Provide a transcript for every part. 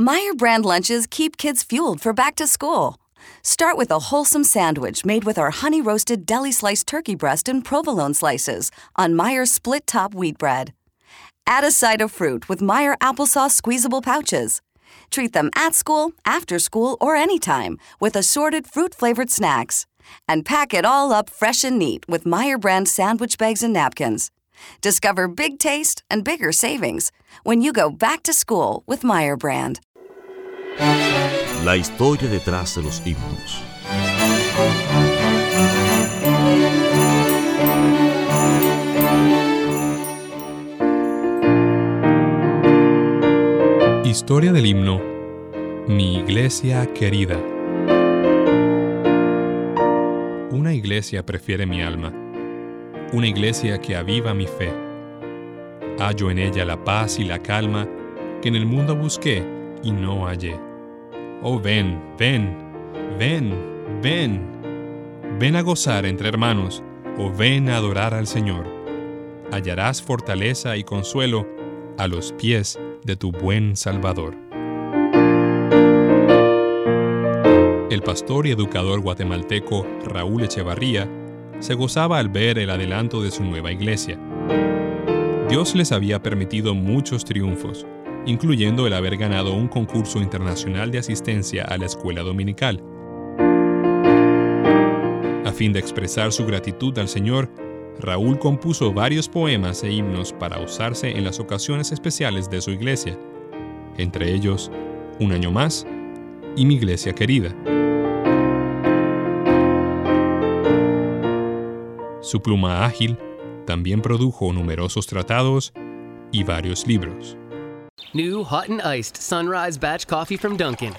Meyer brand lunches keep kids fueled for back to school. Start with a wholesome sandwich made with our honey roasted deli sliced turkey breast and provolone slices on Meyer split top wheat bread. Add a side of fruit with Meyer applesauce squeezable pouches. Treat them at school, after school, or anytime with assorted fruit flavored snacks. And pack it all up fresh and neat with Meyer brand sandwich bags and napkins. Discover big taste and bigger savings when you go back to school with Meyer brand. La historia detrás de los himnos. Historia del himno Mi iglesia querida. Una iglesia prefiere mi alma, una iglesia que aviva mi fe. Hallo en ella la paz y la calma que en el mundo busqué y no hallé. Oh ven, ven, ven, ven, ven a gozar entre hermanos, o ven a adorar al Señor. Hallarás fortaleza y consuelo a los pies de tu buen Salvador. El pastor y educador guatemalteco Raúl Echevarría se gozaba al ver el adelanto de su nueva iglesia. Dios les había permitido muchos triunfos, incluyendo el haber ganado un concurso internacional de asistencia a la escuela dominical. A fin de expresar su gratitud al Señor, Raúl compuso varios poemas e himnos para usarse en las ocasiones especiales de su iglesia, entre ellos Un año más y Mi iglesia querida. Su pluma ágil también produjo numerosos tratados y varios libros. New hot and iced sunrise batch coffee from Dunkin'.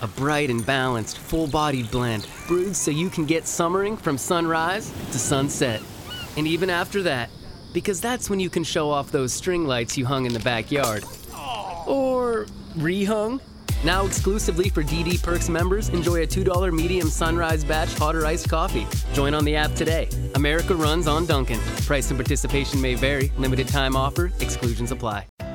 A bright and balanced, full bodied blend brewed so you can get summering from sunrise to sunset. And even after that, because that's when you can show off those string lights you hung in the backyard. Or rehung. Now exclusively for DD Perks members, enjoy a $2 medium sunrise batch hot or iced coffee. Join on the app today. America runs on Duncan. Price and participation may vary. Limited time offer. Exclusions apply.